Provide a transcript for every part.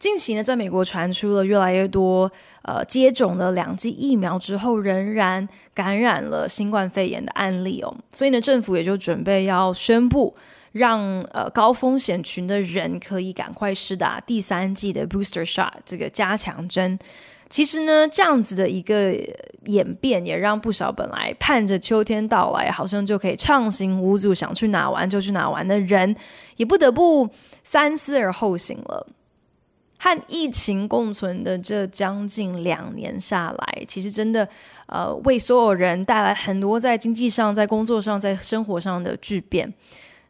近期呢，在美国传出了越来越多呃接种了两剂疫苗之后仍然感染了新冠肺炎的案例哦，所以呢，政府也就准备要宣布，让呃高风险群的人可以赶快施打第三剂的 booster shot 这个加强针。其实呢，这样子的一个演变，也让不少本来盼着秋天到来，好像就可以畅行无阻，想去哪玩就去哪玩的人，也不得不三思而后行了。和疫情共存的这将近两年下来，其实真的，呃，为所有人带来很多在经济上、在工作上、在生活上的巨变。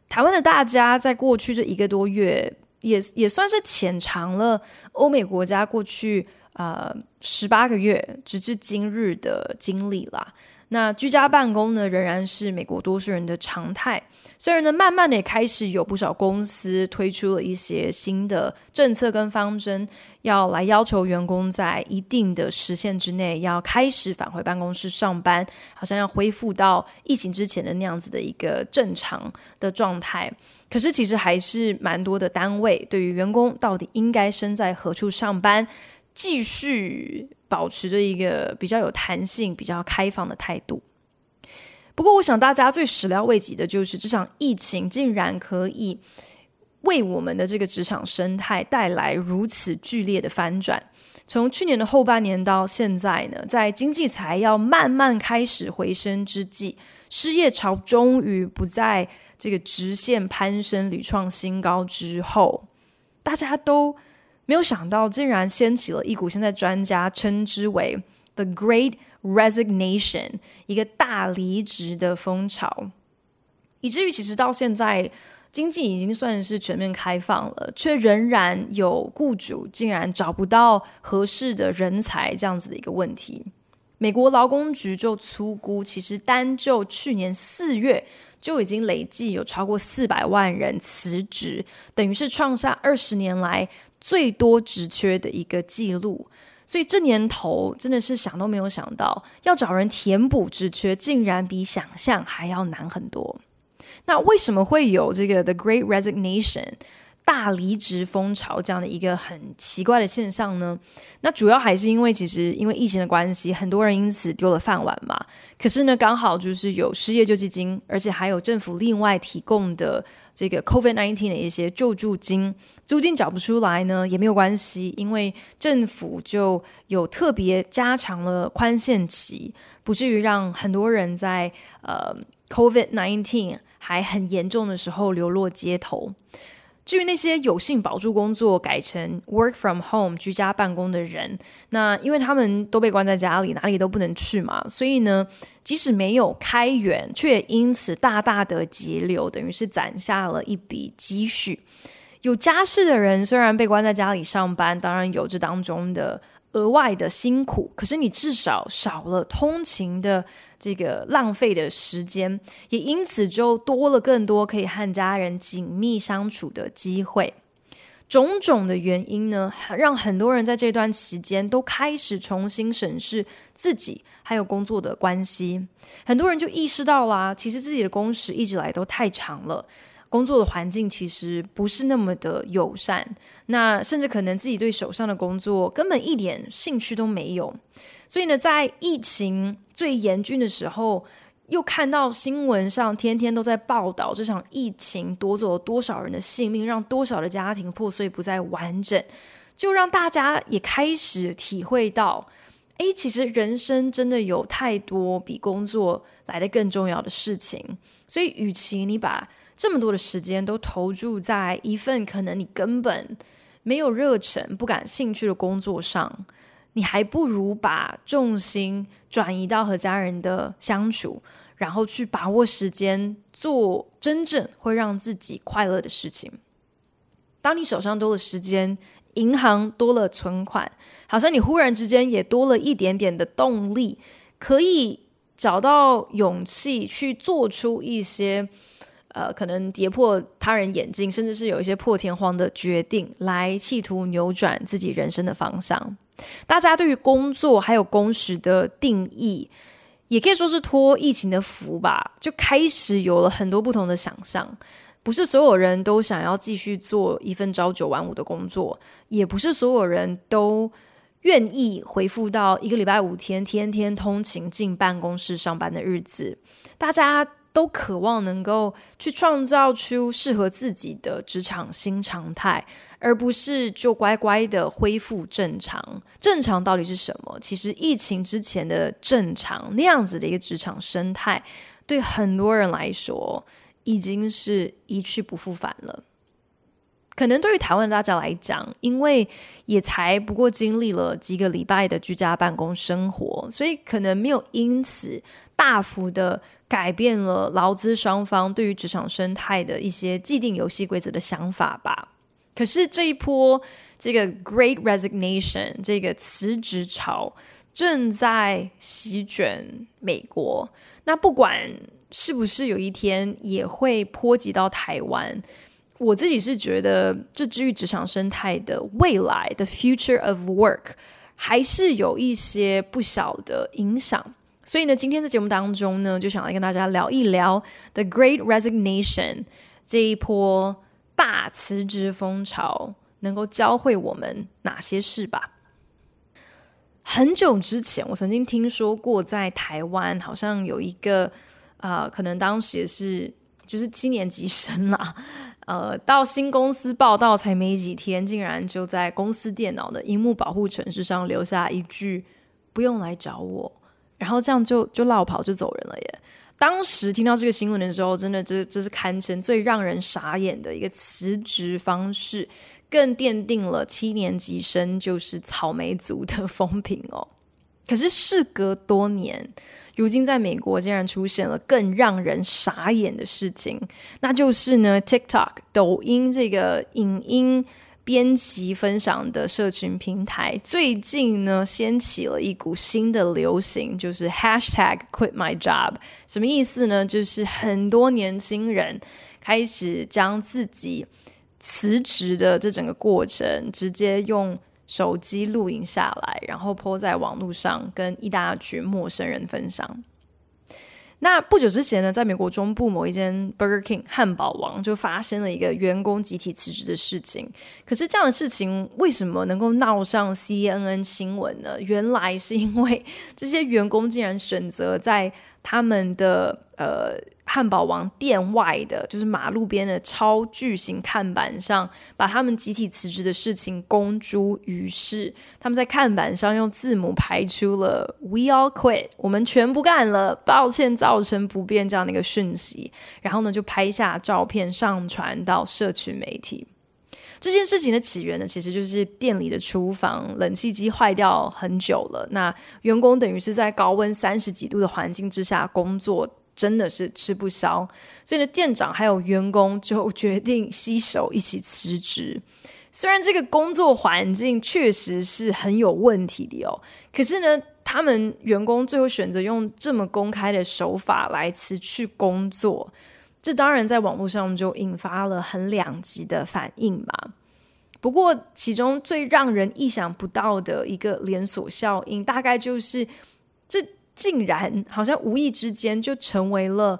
台湾的大家在过去这一个多月，也也算是浅尝了欧美国家过去呃十八个月直至今日的经历啦。那居家办公呢，仍然是美国多数人的常态。虽然呢，慢慢的也开始有不少公司推出了一些新的政策跟方针，要来要求员工在一定的时限之内要开始返回办公室上班，好像要恢复到疫情之前的那样子的一个正常的状态。可是其实还是蛮多的单位对于员工到底应该身在何处上班，继续保持着一个比较有弹性、比较开放的态度。不过，我想大家最始料未及的就是这场疫情竟然可以为我们的这个职场生态带来如此剧烈的翻转。从去年的后半年到现在呢，在经济才要慢慢开始回升之际，失业潮终于不在这个直线攀升、屡创新高之后，大家都。没有想到，竟然掀起了一股现在专家称之为 “the Great Resignation” 一个大离职的风潮，以至于其实到现在，经济已经算是全面开放了，却仍然有雇主竟然找不到合适的人才这样子的一个问题。美国劳工局就粗估，其实单就去年四月就已经累计有超过四百万人辞职，等于是创下二十年来。最多职缺的一个记录，所以这年头真的是想都没有想到，要找人填补职缺，竟然比想象还要难很多。那为什么会有这个 The Great Resignation 大离职风潮这样的一个很奇怪的现象呢？那主要还是因为其实因为疫情的关系，很多人因此丢了饭碗嘛。可是呢，刚好就是有失业救济金，而且还有政府另外提供的。这个 COVID-19 的一些救助金，租金缴不出来呢，也没有关系，因为政府就有特别加长了宽限期，不至于让很多人在呃 COVID-19 还很严重的时候流落街头。至于那些有幸保住工作，改成 work from home 居家办公的人，那因为他们都被关在家里，哪里都不能去嘛，所以呢，即使没有开源，却也因此大大的节流，等于是攒下了一笔积蓄。有家室的人虽然被关在家里上班，当然有这当中的。额外的辛苦，可是你至少少了通勤的这个浪费的时间，也因此就多了更多可以和家人紧密相处的机会。种种的原因呢，让很多人在这段期间都开始重新审视自己还有工作的关系。很多人就意识到啦，其实自己的工时一直来都太长了。工作的环境其实不是那么的友善，那甚至可能自己对手上的工作根本一点兴趣都没有。所以呢，在疫情最严峻的时候，又看到新闻上天天都在报道这场疫情夺走了多少人的性命，让多少的家庭破碎不再完整，就让大家也开始体会到，哎，其实人生真的有太多比工作来得更重要的事情。所以，与其你把这么多的时间都投注在一份可能你根本没有热忱、不感兴趣的工作上，你还不如把重心转移到和家人的相处，然后去把握时间做真正会让自己快乐的事情。当你手上多了时间，银行多了存款，好像你忽然之间也多了一点点的动力，可以找到勇气去做出一些呃，可能跌破他人眼镜，甚至是有一些破天荒的决定，来企图扭转自己人生的方向。大家对于工作还有工时的定义，也可以说是托疫情的福吧，就开始有了很多不同的想象。不是所有人都想要继续做一份朝九晚五的工作，也不是所有人都愿意恢复到一个礼拜五天天天通勤进办公室上班的日子。大家都渴望能够去创造出适合自己的职场新常态，而不是就乖乖的恢复正常。正常到底是什么？其实疫情之前的正常那样子的一个职场生态，对很多人来说，已经是一去不复返了。可能对于台湾大家来讲，因为也才不过经历了几个礼拜的居家办公生活，所以可能没有因此大幅的改变了劳资双方对于职场生态的一些既定游戏规则的想法吧。可是这一波这个 Great Resignation 这个辞职潮正在席卷美国，那不管。是不是有一天也会波及到台湾？我自己是觉得，这至于职场生态的未来的 future of work，还是有一些不小的影响。所以呢，今天在节目当中呢，就想来跟大家聊一聊 The Great Resignation 这一波大辞职风潮，能够教会我们哪些事吧。很久之前，我曾经听说过，在台湾好像有一个。啊、呃，可能当时也是就是七年级生啦，呃，到新公司报道才没几天，竟然就在公司电脑的荧幕保护程式上留下一句“不用来找我”，然后这样就就落跑就走人了耶。当时听到这个新闻的时候，真的这这是堪称最让人傻眼的一个辞职方式，更奠定了七年级生就是草莓族的风评哦。可是事隔多年，如今在美国竟然出现了更让人傻眼的事情，那就是呢，TikTok 抖音这个影音编辑分享的社群平台，最近呢掀起了一股新的流行，就是 Hashtag Quit My Job。什么意思呢？就是很多年轻人开始将自己辞职的这整个过程直接用。手机录影下来，然后 po 在网络上，跟一大群陌生人分享。那不久之前呢，在美国中部某一间 Burger King 汉堡王就发生了一个员工集体辞职的事情。可是这样的事情为什么能够闹上 CNN 新闻呢？原来是因为 这些员工竟然选择在他们的呃。汉堡王店外的，就是马路边的超巨型看板上，把他们集体辞职的事情公诸于世。他们在看板上用字母排出了 “We all quit”，我们全不干了，抱歉造成不便这样的一个讯息。然后呢，就拍下照片上传到社群媒体。这件事情的起源呢，其实就是店里的厨房冷气机坏掉很久了，那员工等于是在高温三十几度的环境之下工作。真的是吃不消，所以呢，店长还有员工就决定携手一起辞职。虽然这个工作环境确实是很有问题的哦，可是呢，他们员工最后选择用这么公开的手法来辞去工作，这当然在网络上就引发了很两极的反应吧。不过，其中最让人意想不到的一个连锁效应，大概就是这。竟然好像无意之间就成为了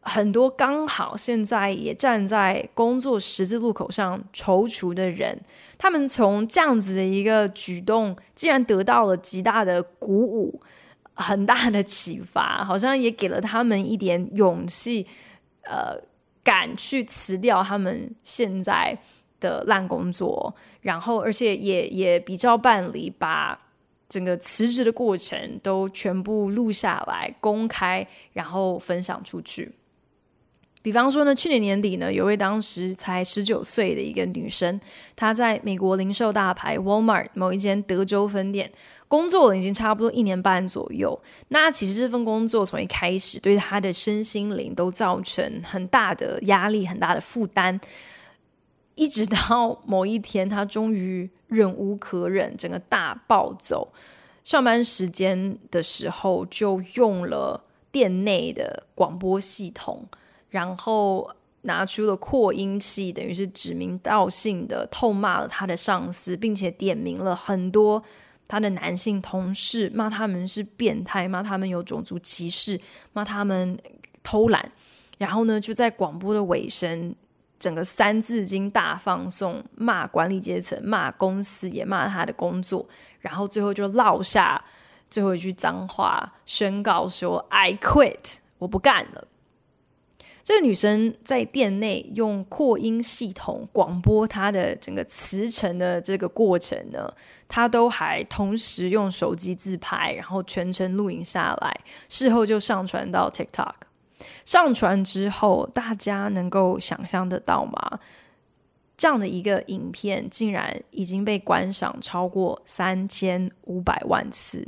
很多刚好现在也站在工作十字路口上踌躇的人，他们从这样子的一个举动，竟然得到了极大的鼓舞，很大的启发，好像也给了他们一点勇气，呃，敢去辞掉他们现在的烂工作，然后而且也也比较办理把。整个辞职的过程都全部录下来，公开，然后分享出去。比方说呢，去年年底呢，有位当时才十九岁的一个女生，她在美国零售大牌 Walmart 某一间德州分店工作了，已经差不多一年半左右。那其实这份工作从一开始对他的身心灵都造成很大的压力，很大的负担。一直到某一天，他终于忍无可忍，整个大暴走。上班时间的时候，就用了店内的广播系统，然后拿出了扩音器，等于是指名道姓的痛骂了他的上司，并且点名了很多他的男性同事，骂他们是变态，骂他们有种族歧视，骂他们偷懒。然后呢，就在广播的尾声，整个三字经大放送，骂管理阶层，骂公司，也骂他的工作。然后最后就落下最后一句脏话，宣告说 “I quit”，我不干了。这个女生在店内用扩音系统广播她的整个辞呈的这个过程呢，她都还同时用手机自拍，然后全程录影下来，事后就上传到 TikTok。上传之后，大家能够想象得到吗？这样的一个影片竟然已经被观赏超过三千五百万次，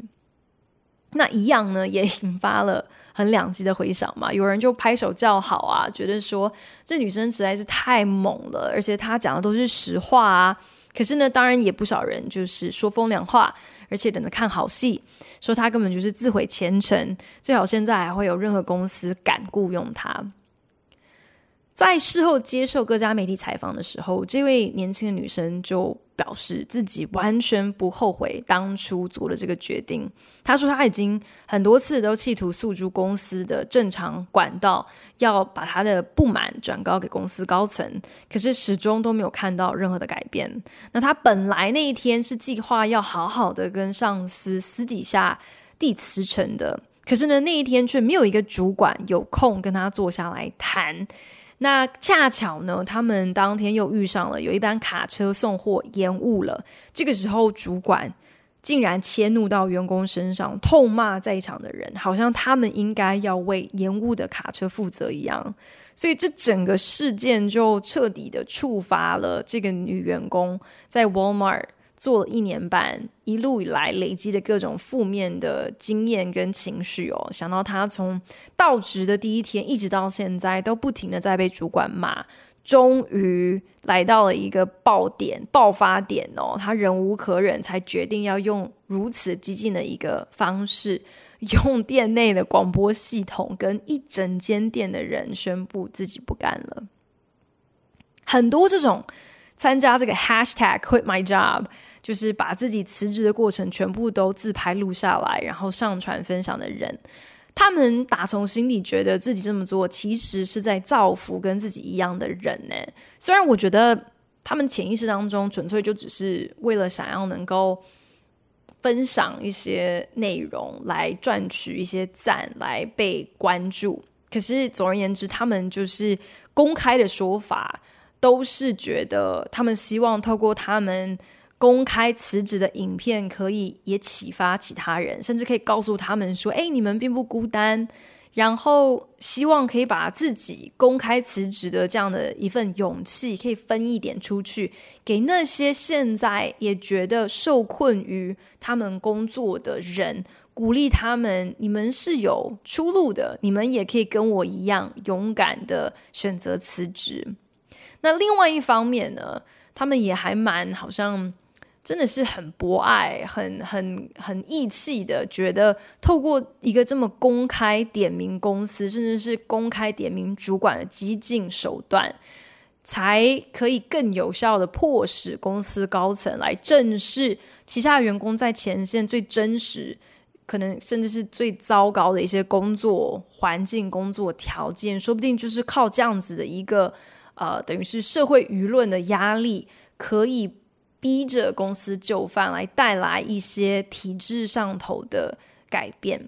那一样呢，也引发了很两极的回响嘛。有人就拍手叫好啊，觉得说这女生实在是太猛了，而且她讲的都是实话啊。可是呢，当然也不少人就是说风凉话。而且等着看好戏，说她根本就是自毁前程，最好现在还会有任何公司敢雇佣她。在事后接受各家媒体采访的时候，这位年轻的女生就表示自己完全不后悔当初做了这个决定。她说她已经很多次都企图诉诸公司的正常管道，要把她的不满转告给公司高层，可是始终都没有看到任何的改变。那她本来那一天是计划要好好的跟上司私底下递辞呈的，可是呢，那一天却没有一个主管有空跟她坐下来谈。那恰巧呢，他们当天又遇上了有一班卡车送货延误了。这个时候，主管竟然迁怒到员工身上，痛骂在场的人，好像他们应该要为延误的卡车负责一样。所以，这整个事件就彻底的触发了这个女员工在 Walmart。做了一年半，一路以来累积的各种负面的经验跟情绪哦，想到他从到职的第一天一直到现在都不停的在被主管骂，终于来到了一个爆点、爆发点哦，他忍无可忍，才决定要用如此激进的一个方式，用店内的广播系统跟一整间店的人宣布自己不干了。很多这种。参加这个 hashtag quit my job，就是把自己辞职的过程全部都自拍录下来，然后上传分享的人，他们打从心里觉得自己这么做其实是在造福跟自己一样的人呢。虽然我觉得他们潜意识当中纯粹就只是为了想要能够分享一些内容来赚取一些赞，来被关注。可是总而言之，他们就是公开的说法。都是觉得他们希望透过他们公开辞职的影片，可以也启发其他人，甚至可以告诉他们说：“哎，你们并不孤单。”然后希望可以把自己公开辞职的这样的一份勇气，可以分一点出去，给那些现在也觉得受困于他们工作的人，鼓励他们：你们是有出路的，你们也可以跟我一样勇敢的选择辞职。那另外一方面呢，他们也还蛮好像真的是很博爱、很很很义气的，觉得透过一个这么公开点名公司，甚至是公开点名主管的激进手段，才可以更有效的迫使公司高层来正视旗下员工在前线最真实、可能甚至是最糟糕的一些工作环境、工作条件，说不定就是靠这样子的一个。呃，等于是社会舆论的压力，可以逼着公司就范，来带来一些体制上头的改变。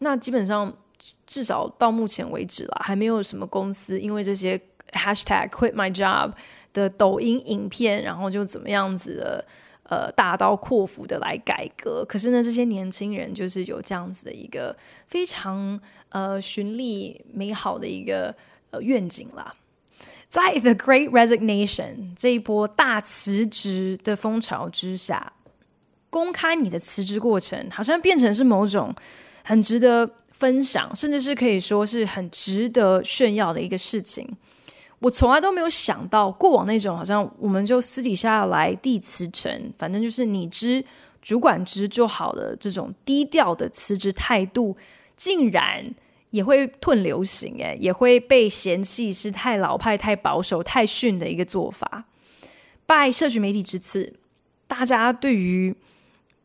那基本上，至少到目前为止啦，还没有什么公司因为这些 hashtag quit my job 的抖音影片，然后就怎么样子的，呃，大刀阔斧的来改革。可是呢，这些年轻人就是有这样子的一个非常呃绚丽美好的一个。呃，愿景啦，在 The Great Resignation 这一波大辞职的风潮之下，公开你的辞职过程，好像变成是某种很值得分享，甚至是可以说是很值得炫耀的一个事情。我从来都没有想到过往那种好像我们就私底下来递辞呈，反正就是你知主管知就好了，这种低调的辞职态度，竟然也会褪流行，诶，也会被嫌弃是太老派、太保守、太逊的一个做法。拜社群媒体之赐，大家对于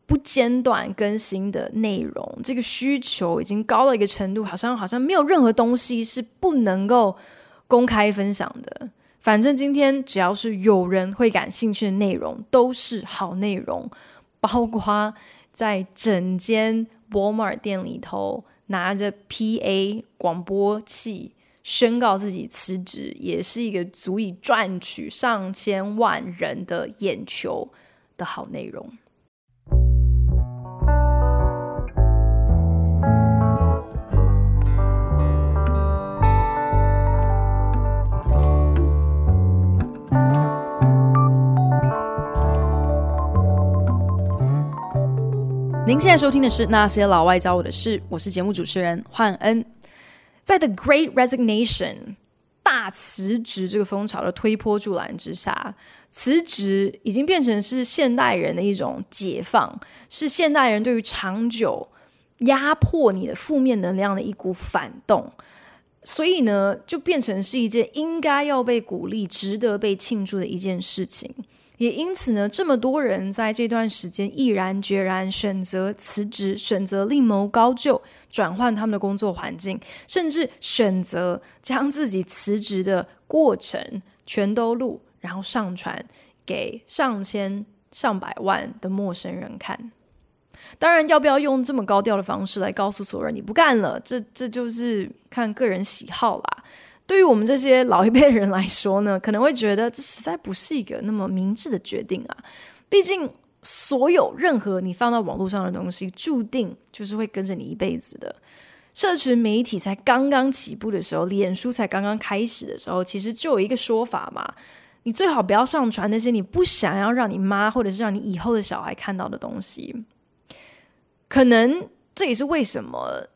不间断更新的内容，这个需求已经高到一个程度，好像好像没有任何东西是不能够公开分享的。反正今天只要是有人会感兴趣的内容，都是好内容。包括在整间波莫尔店里头拿着 PA 广播器宣告自己辞职，也是一个足以赚取上千万人的眼球的好内容。您现在收听的是《那些老外教我的事》，我是节目主持人焕恩。在 The Great Resignation 大辞职这个风潮的推波助澜之下，辞职已经变成是现代人的一种解放，是现代人对于长久压迫你的负面能量的一股反动。所以呢，就变成是一件应该要被鼓励、值得被庆祝的一件事情。也因此呢，这么多人在这段时间毅然决然选择辞职，选择另谋高就，转换他们的工作环境，甚至选择将自己辞职的过程全都录，然后上传给上千上百万的陌生人看。当然，要不要用这么高调的方式来告诉所有人你不干了？这这就是看个人喜好啦。对于我们这些老一辈的人来说呢，可能会觉得这实在不是一个那么明智的决定啊。毕竟，所有任何你放到网络上的东西，注定就是会跟着你一辈子的。社群媒体才刚刚起步的时候，脸书才刚刚开始的时候，其实就有一个说法嘛：你最好不要上传那些你不想要让你妈或者是让你以后的小孩看到的东西。可能这也是为什么。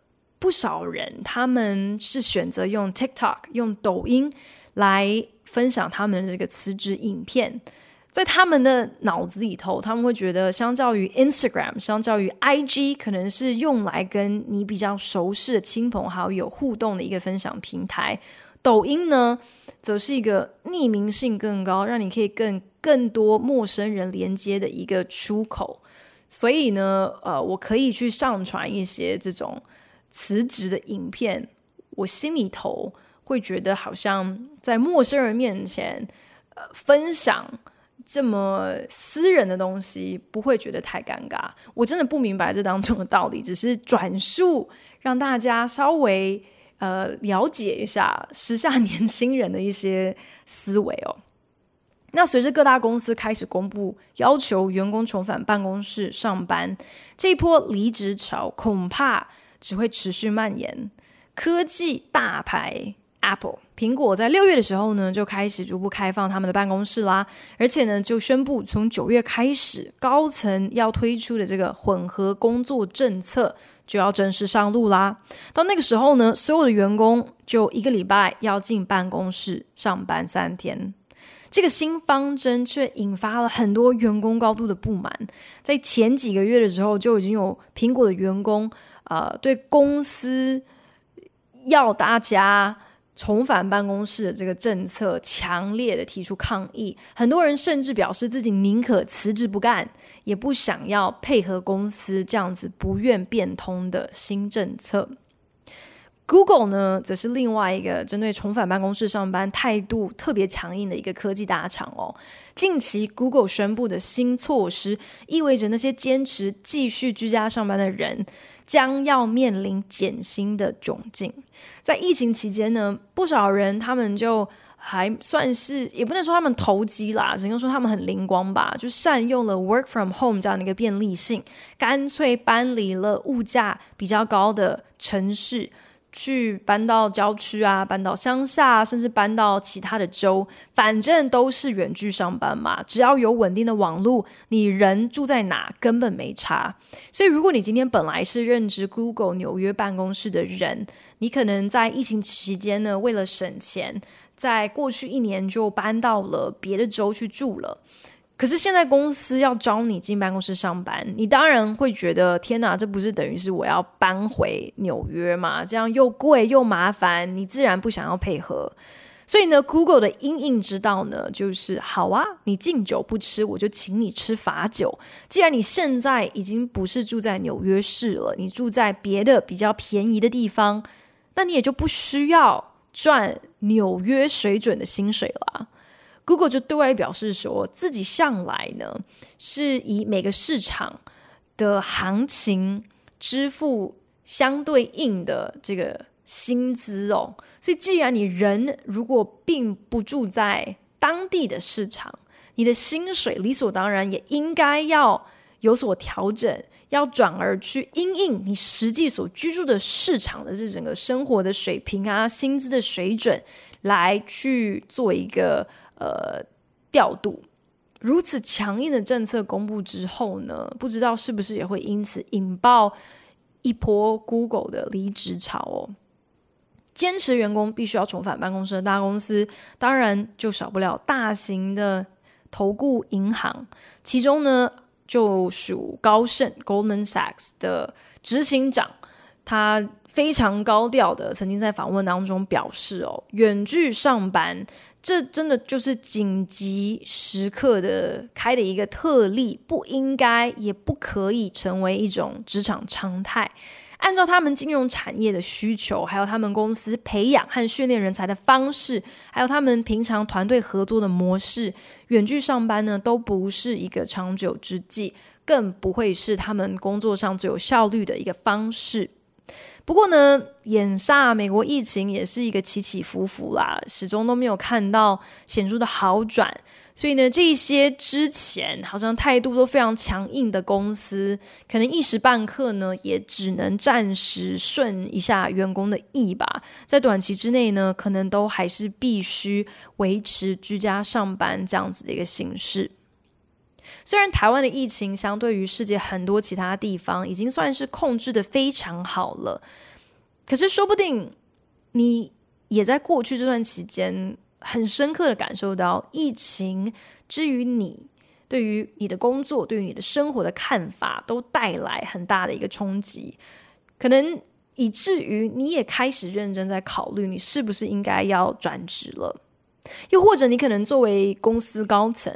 不少人他们是选择用 TikTok、用抖音来分享他们的这个辞职影片，在他们的脑子里头，他们会觉得，相较于 Instagram、相较于 IG，可能是用来跟你比较熟悉的亲朋好友互动的一个分享平台。抖音呢，则是一个匿名性更高，让你可以跟更多陌生人连接的一个出口。所以呢，呃，我可以去上传一些这种。辞职的影片，我心里头会觉得好像在陌生人面前，呃，分享这么私人的东西，不会觉得太尴尬。我真的不明白这当中的道理，只是转述让大家稍微呃了解一下时下年轻人的一些思维哦。那随着各大公司开始公布要求员工重返办公室上班，这一波离职潮恐怕。只会持续蔓延。科技大牌 Apple 苹果在六月的时候呢，就开始逐步开放他们的办公室啦，而且呢，就宣布从九月开始，高层要推出的这个混合工作政策就要正式上路啦。到那个时候呢，所有的员工就一个礼拜要进办公室上班三天。这个新方针却引发了很多员工高度的不满。在前几个月的时候，就已经有苹果的员工。呃，对公司要大家重返办公室的这个政策，强烈的提出抗议。很多人甚至表示自己宁可辞职不干，也不想要配合公司这样子不愿变通的新政策。Google 呢，则是另外一个针对重返办公室上班态度特别强硬的一个科技大厂哦。近期 Google 宣布的新措施，意味着那些坚持继续居家上班的人，将要面临减薪的窘境。在疫情期间呢，不少人他们就还算是，也不能说他们投机啦，只能说他们很灵光吧，就善用了 Work from Home 这样的一个便利性，干脆搬离了物价比较高的城市。去搬到郊区啊，搬到乡下，甚至搬到其他的州，反正都是远距上班嘛。只要有稳定的网络，你人住在哪根本没差。所以，如果你今天本来是任职 Google 纽约办公室的人，你可能在疫情期间呢，为了省钱，在过去一年就搬到了别的州去住了。可是现在公司要招你进办公室上班，你当然会觉得天哪，这不是等于是我要搬回纽约吗？这样又贵又麻烦，你自然不想要配合。所以呢，Google 的因应之道呢，就是好啊，你敬酒不吃，我就请你吃罚酒。既然你现在已经不是住在纽约市了，你住在别的比较便宜的地方，那你也就不需要赚纽约水准的薪水了。Google 就对外表示说，自己向来呢是以每个市场的行情支付相对应的这个薪资哦。所以，既然你人如果并不住在当地的市场，你的薪水理所当然也应该要有所调整，要转而去因应你实际所居住的市场的这整个生活的水平啊，薪资的水准来去做一个。呃，调度如此强硬的政策公布之后呢，不知道是不是也会因此引爆一波 Google 的离职潮哦。坚持员工必须要重返办公室的大公司，当然就少不了大型的投顾银行，其中呢就属高盛 Goldman Sachs 的执行长，他非常高调的曾经在访问当中表示哦，远距上班。这真的就是紧急时刻的开的一个特例，不应该也不可以成为一种职场常态。按照他们金融产业的需求，还有他们公司培养和训练人才的方式，还有他们平常团队合作的模式，远距上班呢都不是一个长久之计，更不会是他们工作上最有效率的一个方式。不过呢，眼下美国疫情也是一个起起伏伏啦，始终都没有看到显著的好转。所以呢，这些之前好像态度都非常强硬的公司，可能一时半刻呢，也只能暂时顺一下员工的意吧。在短期之内呢，可能都还是必须维持居家上班这样子的一个形式。虽然台湾的疫情相对于世界很多其他地方已经算是控制的非常好了，可是说不定你也在过去这段期间很深刻的感受到疫情之于你对于你的工作、对于你的生活的看法都带来很大的一个冲击，可能以至于你也开始认真在考虑你是不是应该要转职了，又或者你可能作为公司高层。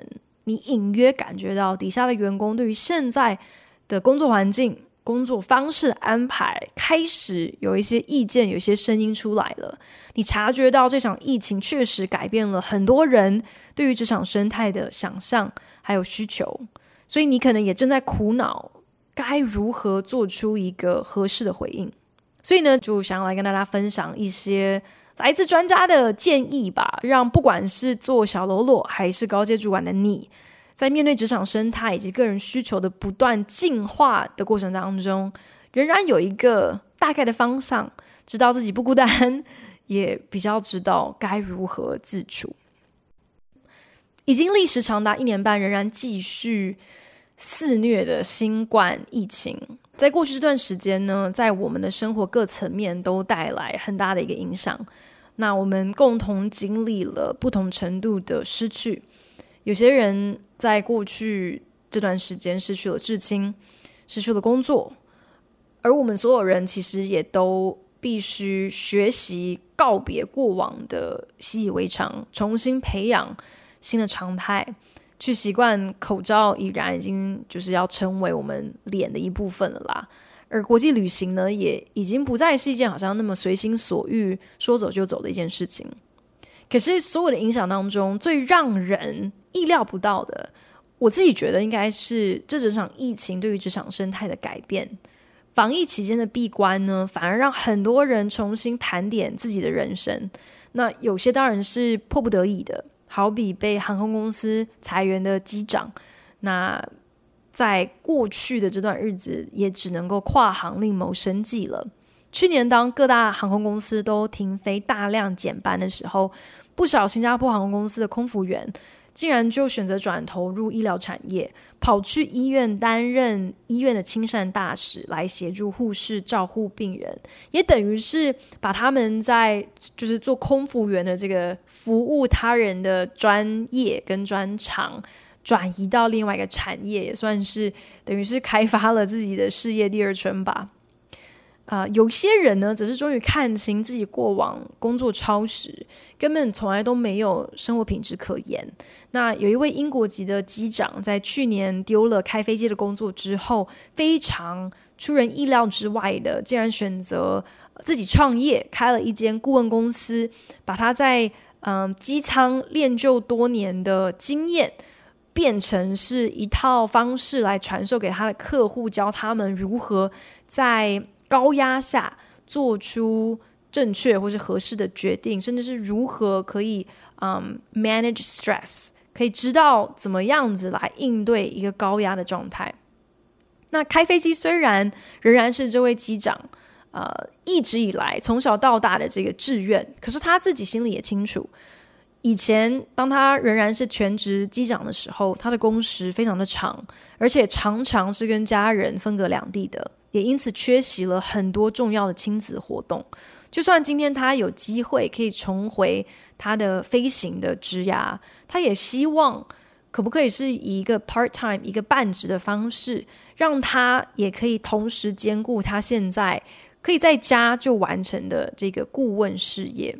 你隐约感觉到底下的员工对于现在的工作环境、工作方式安排开始有一些意见，有一些声音出来了。你察觉到这场疫情确实改变了很多人对于职场生态的想象还有需求，所以你可能也正在苦恼该如何做出一个合适的回应。所以呢，就想要来跟大家分享一些。来自专家的建议吧，让不管是做小喽啰还是高阶主管的你，在面对职场生态以及个人需求的不断进化的过程当中，仍然有一个大概的方向，知道自己不孤单，也比较知道该如何自处。已经历时长达一年半，仍然继续肆虐的新冠疫情。在过去这段时间呢，在我们的生活各层面都带来很大的一个影响。那我们共同经历了不同程度的失去，有些人在过去这段时间失去了至亲，失去了工作，而我们所有人其实也都必须学习告别过往的习以为常，重新培养新的常态。去习惯口罩已然已经就是要成为我们脸的一部分了啦，而国际旅行呢，也已经不再是一件好像那么随心所欲说走就走的一件事情。可是所有的影响当中，最让人意料不到的，我自己觉得应该是这整场疫情对于职场生态的改变。防疫期间的闭关呢，反而让很多人重新盘点自己的人生。那有些当然是迫不得已的。好比被航空公司裁员的机长，那在过去的这段日子，也只能够跨行另谋生计了。去年，当各大航空公司都停飞、大量减班的时候，不少新加坡航空公司的空服员竟然就选择转投入医疗产业，跑去医院担任医院的亲善大使，来协助护士照护病人，也等于是把他们在就是做空服员的这个服务他人的专业跟专长转移到另外一个产业，也算是等于是开发了自己的事业第二春吧。啊、有些人呢，只是终于看清自己过往工作超时，根本从来都没有生活品质可言。那有一位英国籍的机长，在去年丢了开飞机的工作之后，非常出人意料之外的，竟然选择自己创业，开了一间顾问公司，把他在嗯机舱练就多年的经验，变成是一套方式来传授给他的客户，教他们如何在高压下做出正确或是合适的决定，甚至是如何可以嗯、manage stress，可以知道怎么样子来应对一个高压的状态。那开飞机虽然仍然是这位机长呃一直以来从小到大的这个志愿，可是他自己心里也清楚，以前当他仍然是全职机长的时候，他的工时非常的长，而且常常是跟家人分隔两地的。也因此缺席了很多重要的亲子活动。就算今天他有机会可以重回他的飞行的职涯，他也希望可不可以是以一个 part time 一个半职的方式，让他也可以同时兼顾他现在可以在家就完成的这个顾问事业。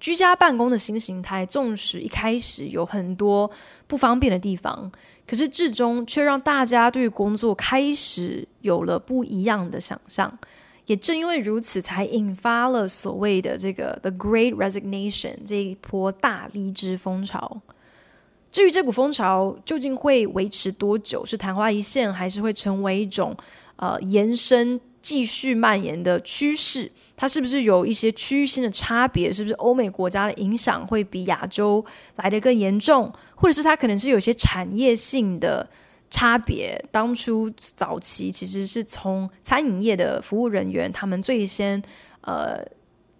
居家办公的新形态，纵使一开始有很多不方便的地方，可是至终却让大家对工作开始有了不一样的想象。也正因为如此，才引发了所谓的这个 “the Great Resignation” 这一波大离职风潮。至于这股风潮究竟会维持多久，是昙花一现，还是会成为一种呃延伸？继续蔓延的趋势，它是不是有一些区域性的差别？是不是欧美国家的影响会比亚洲来得更严重？或者是它可能是有些产业性的差别？当初早期其实是从餐饮业的服务人员，他们最先呃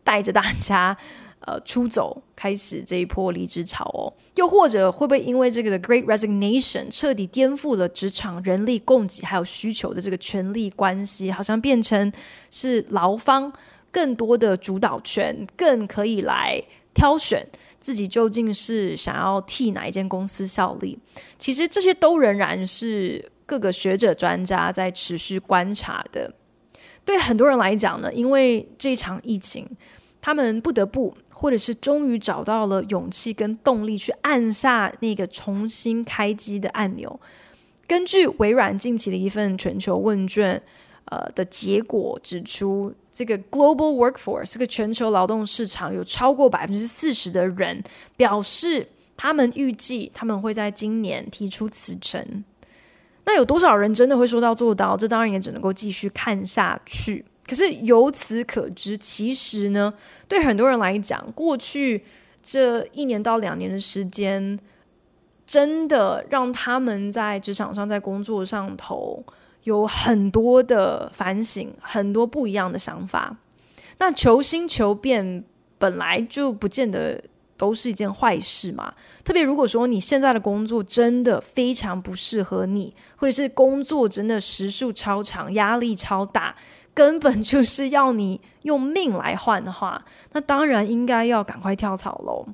带着大家。呃，出走开始这一波离职潮哦，又或者会不会因为这个的 Great Resignation 彻底颠覆了职场人力供给还有需求的这个权力关系，好像变成是劳方更多的主导权，更可以来挑选自己究竟是想要替哪一间公司效力。其实这些都仍然是各个学者专家在持续观察的。对很多人来讲呢，因为这场疫情。他们不得不，或者是终于找到了勇气跟动力，去按下那个重新开机的按钮。根据微软近期的一份全球问卷，呃的结果指出，这个 global workforce 这个全球劳动市场有超过百分之四十的人表示，他们预计他们会在今年提出辞呈。那有多少人真的会说到做到？这当然也只能够继续看下去。可是由此可知，其实呢，对很多人来讲，过去这一年到两年的时间，真的让他们在职场上、在工作上头有很多的反省，很多不一样的想法。那求新求变本来就不见得都是一件坏事嘛。特别如果说你现在的工作真的非常不适合你，或者是工作真的时数超长、压力超大。根本就是要你用命来换的话，那当然应该要赶快跳槽喽。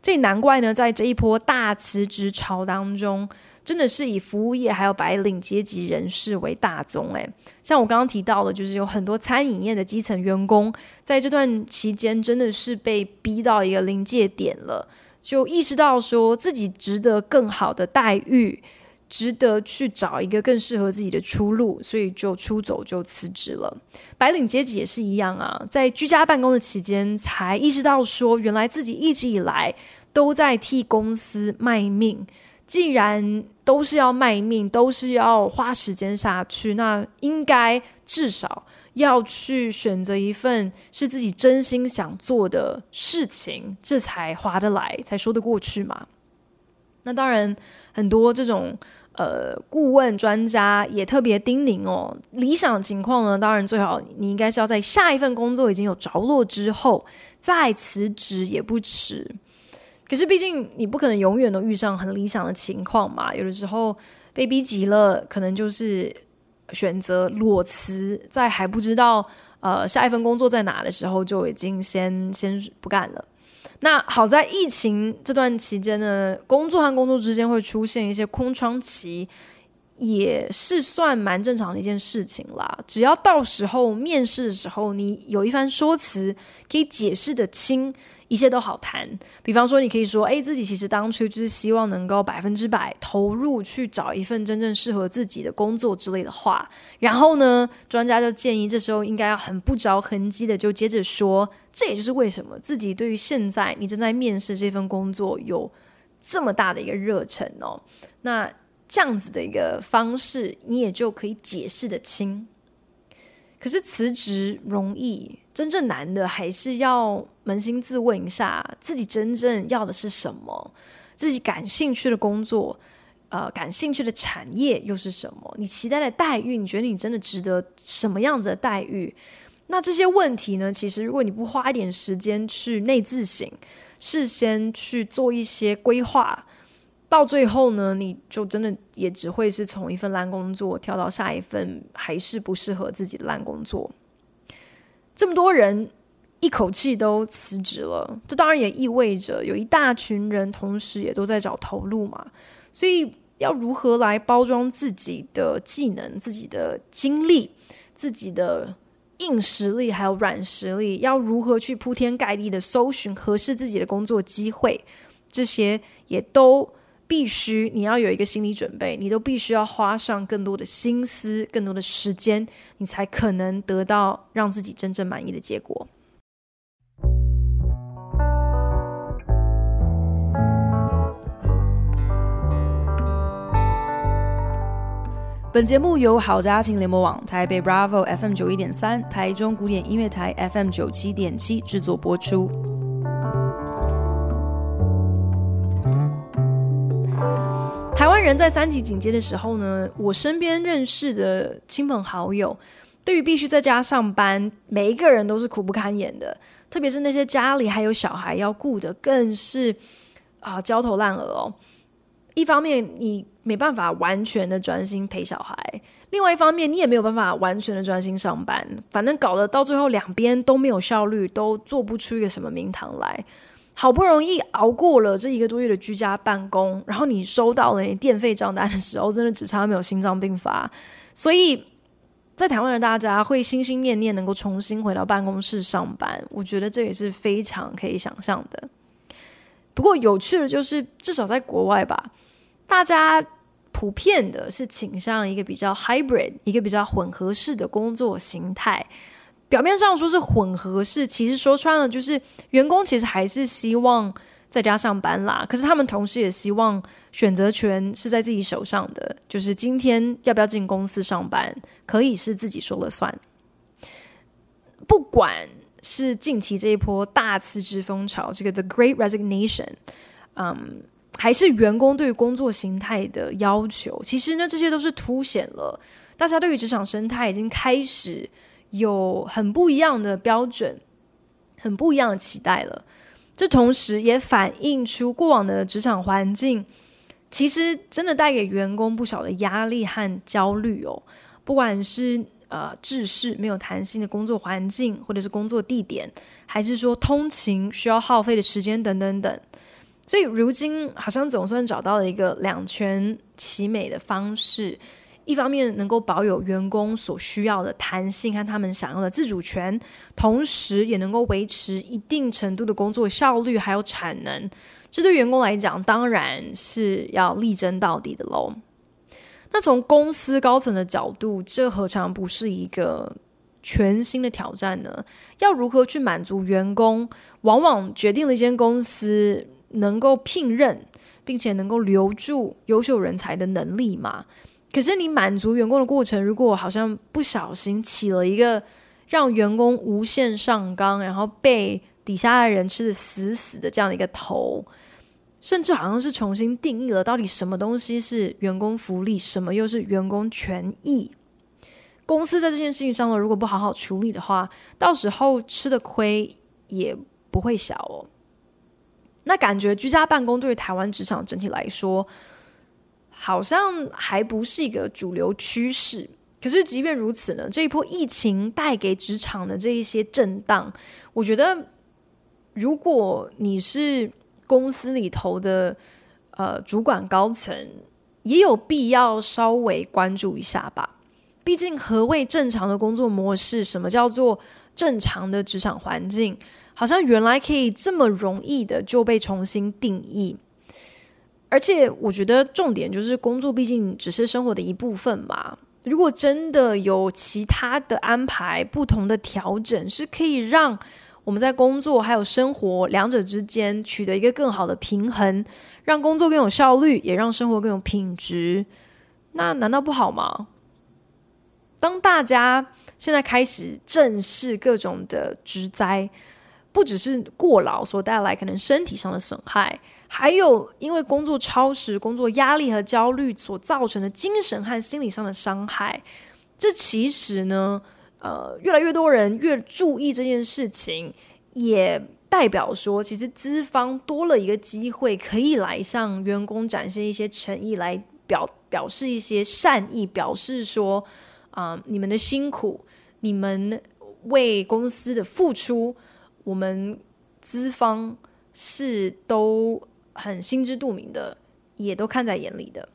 这也难怪呢，在这一波大辞职潮当中，真的是以服务业还有白领阶级人士为大宗。诶，像我刚刚提到的，就是有很多餐饮业的基层员工，在这段期间真的是被逼到一个临界点了，就意识到说自己值得更好的待遇。值得去找一个更适合自己的出路，所以就出走就辞职了。白领阶级也是一样啊，在居家办公的期间，才意识到说，原来自己一直以来都在替公司卖命。既然都是要卖命，都是要花时间下去，那应该至少要去选择一份是自己真心想做的事情，这才划得来，才说得过去嘛。那当然，很多这种。呃，顾问专家也特别叮咛哦，理想情况呢，当然最好你应该是要在下一份工作已经有着落之后再辞职也不迟。可是毕竟你不可能永远都遇上很理想的情况嘛，有的时候被逼急了，可能就是选择裸辞，在还不知道呃下一份工作在哪的时候，就已经先先不干了。那好在疫情这段期间呢，工作和工作之间会出现一些空窗期。也是算蛮正常的一件事情啦。只要到时候面试的时候，你有一番说辞可以解释得清，一切都好谈。比方说，你可以说：“哎，自己其实当初就是希望能够百分之百投入去找一份真正适合自己的工作之类的话。”然后呢，专家就建议这时候应该要很不着痕迹的就接着说：“这也就是为什么自己对于现在你正在面试这份工作有这么大的一个热忱哦。”那。这样子的一个方式，你也就可以解释得清。可是辞职容易，真正难的还是要扪心自问一下，自己真正要的是什么？自己感兴趣的工作，呃，感兴趣的产业又是什么？你期待的待遇，你觉得你真的值得什么样子的待遇？那这些问题呢？其实如果你不花一点时间去内自省，事先去做一些规划。到最后呢，你就真的也只会是从一份烂工作跳到下一份还是不适合自己的烂工作。这么多人一口气都辞职了，这当然也意味着有一大群人同时也都在找头路嘛。所以要如何来包装自己的技能、自己的经历、自己的硬实力还有软实力，要如何去铺天盖地的搜寻合适自己的工作机会，这些也都。必须你要有一个心理准备，你都必须要花上更多的心思、更多的时间，你才可能得到让自己真正满意的结果。本节目由好家庭联播网、台北 Bravo FM 九一点三、台中古典音乐台 FM 九七点七制作播出。台湾人在三级警戒的时候呢，我身边认识的亲朋好友，对于必须在家上班，每一个人都是苦不堪言的。特别是那些家里还有小孩要顾的，更是啊焦头烂额哦。一方面你没办法完全的专心陪小孩，另外一方面你也没有办法完全的专心上班，反正搞得到最后两边都没有效率，都做不出一个什么名堂来。好不容易熬过了这一个多月的居家办公，然后你收到了你电费账单的时候，真的只差没有心脏病发。所以，在台湾的大家会心心念念能够重新回到办公室上班，我觉得这也是非常可以想象的。不过有趣的就是，至少在国外吧，大家普遍的是倾向一个比较 hybrid，一个比较混合式的工作形态。表面上说是混合式，其实说穿了就是员工其实还是希望在家上班啦。可是他们同时也希望选择权是在自己手上的，就是今天要不要进公司上班，可以是自己说了算。不管是近期这一波大辞职风潮，这个 The Great Resignation，嗯，还是员工对于工作形态的要求，其实呢，这些都是凸显了大家对于职场生态已经开始。有很不一样的标准，很不一样的期待了。这同时也反映出过往的职场环境，其实真的带给员工不少的压力和焦虑哦。不管是呃，制式没有弹性的工作环境，或者是工作地点，还是说通勤需要耗费的时间等等等。所以如今好像总算找到了一个两全其美的方式。一方面能够保有员工所需要的弹性和他们想要的自主权，同时也能够维持一定程度的工作效率还有产能。这对员工来讲当然是要力争到底的喽。那从公司高层的角度，这何尝不是一个全新的挑战呢？要如何去满足员工，往往决定了一间公司能够聘任并且能够留住优秀人才的能力嘛。可是你满足员工的过程，如果好像不小心起了一个让员工无限上纲，然后被底下的人吃得死死的这样的一个头，甚至好像是重新定义了到底什么东西是员工福利，什么又是员工权益。公司在这件事情上呢，如果不好好处理的话，到时候吃的亏也不会小哦。那感觉居家办公对于台湾职场整体来说，好像还不是一个主流趋势。可是即便如此呢，这一波疫情带给职场的这一些震荡，我觉得，如果你是公司里头的呃主管高层，也有必要稍微关注一下吧。毕竟，何谓正常的工作模式？什么叫做正常的职场环境？好像原来可以这么容易的就被重新定义。而且，我觉得重点就是工作毕竟只是生活的一部分嘛。如果真的有其他的安排、不同的调整，是可以让我们在工作还有生活两者之间取得一个更好的平衡，让工作更有效率，也让生活更有品质，那难道不好吗？当大家现在开始正视各种的职灾，不只是过劳所带来可能身体上的损害。还有，因为工作超时、工作压力和焦虑所造成的精神和心理上的伤害，这其实呢，呃，越来越多人越注意这件事情，也代表说，其实资方多了一个机会，可以来向员工展现一些诚意，来表表示一些善意，表示说，啊、你们的辛苦，你们为公司的付出，我们资方是都。很心知肚明的，也都看在眼里的。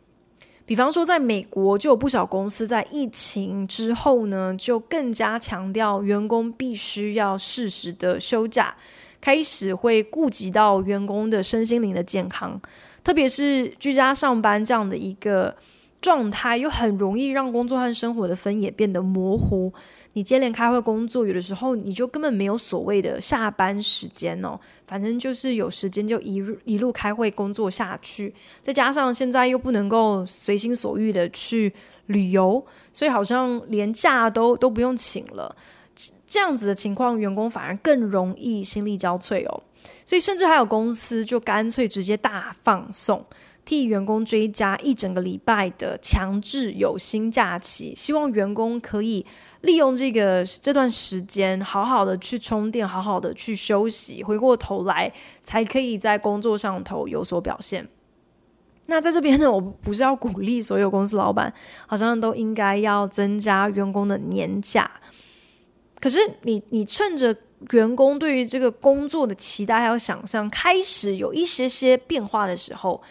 比方说，在美国就有不少公司在疫情之后呢，就更加强调员工必须要适时的休假，开始会顾及到员工的身心灵的健康，特别是居家上班这样的一个状态，又很容易让工作和生活的分野变得模糊。你接连开会工作，有的时候你就根本没有所谓的下班时间哦，反正就是有时间就一路一路开会工作下去。再加上现在又不能够随心所欲的去旅游，所以好像连假都都不用请了。这样子的情况，员工反而更容易心力交瘁哦。所以甚至还有公司就干脆直接大放送，替员工追加一整个礼拜的强制有薪假期，希望员工可以。利用这个这段时间，好好的去充电，好好的去休息，回过头来才可以在工作上头有所表现。那在这边呢，我不是要鼓励所有公司老板，好像都应该要增加员工的年假。可是你你趁着员工对于这个工作的期待还有想象开始有一些些变化的时候，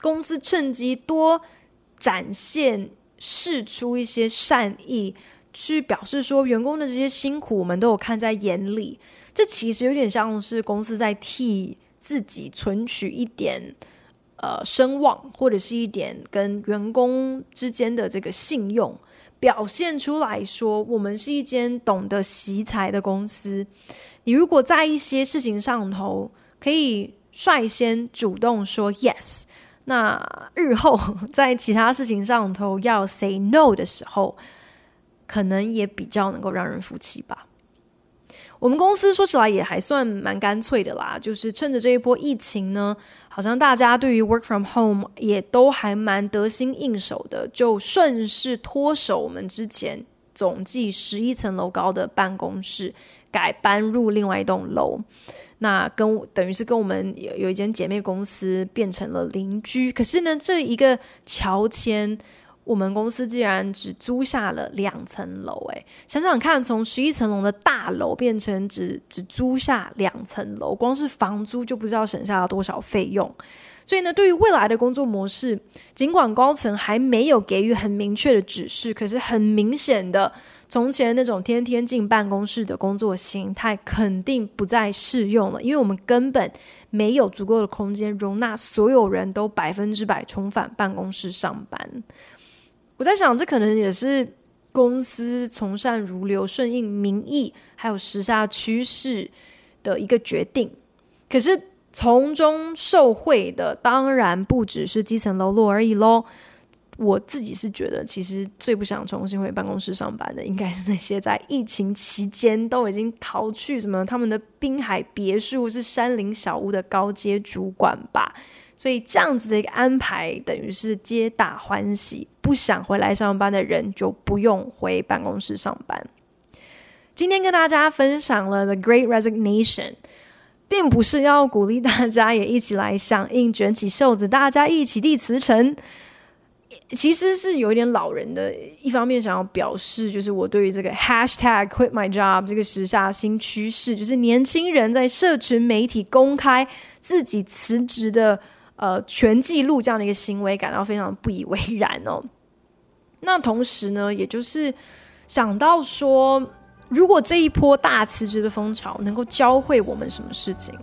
公司趁机多展现、示出一些善意。去表示说，员工的这些辛苦，我们都有看在眼里。这其实有点像是公司在替自己存取一点呃声望，或者是一点跟员工之间的这个信用，表现出来说，我们是一间懂得惜才的公司。你如果在一些事情上头可以率先主动说 yes，那日后 在其他事情上头要 say no 的时候。可能也比较能够让人服气吧。我们公司说起来也还算蛮干脆的啦，就是趁着这一波疫情呢，好像大家对于 work from home 也都还蛮得心应手的，就顺势脱手我们之前总计十一层楼高的办公室，改搬入另外一栋楼。那跟等于是跟我们有有一间姐妹公司变成了邻居。可是呢，这一个乔迁。我们公司竟然只租下了两层楼，哎，想想看，从十一层楼的大楼变成只只租下两层楼，光是房租就不知道省下了多少费用。所以呢，对于未来的工作模式，尽管高层还没有给予很明确的指示，可是很明显的，从前那种天天进办公室的工作形态肯定不再适用了，因为我们根本没有足够的空间容纳所有人都百分之百重返办公室上班。我在想，这可能也是公司从善如流、顺应民意，还有时下趋势的一个决定。可是从中受惠的，当然不只是基层喽啰而已喽。我自己是觉得，其实最不想重新回办公室上班的，应该是那些在疫情期间都已经逃去什么他们的滨海别墅、是山林小屋的高阶主管吧。所以这样子的一个安排，等于是皆大欢喜。不想回来上班的人就不用回办公室上班。今天跟大家分享了《The Great Resignation》，并不是要鼓励大家也一起来响应，卷起袖子，大家一起递辞呈。其实是有一点老人的，一方面想要表示，就是我对于这个 hashtag quit my job 这个时下新趋势，就是年轻人在社群媒体公开自己辞职的呃全记录这样的一个行为，感到非常不以为然哦。那同时呢，也就是想到说，如果这一波大辞职的风潮能够教会我们什么事情，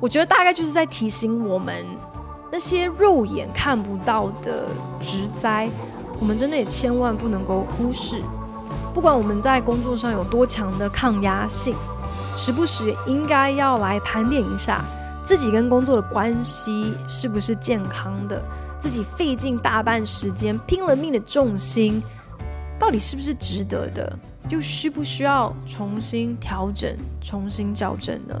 我觉得大概就是在提醒我们。那些肉眼看不到的职灾，我们真的也千万不能够忽视。不管我们在工作上有多强的抗压性，时不时应该要来盘点一下自己跟工作的关系是不是健康的，自己费尽大半时间、拼了命的重心，到底是不是值得的？又需不需要重新调整、重新校正呢？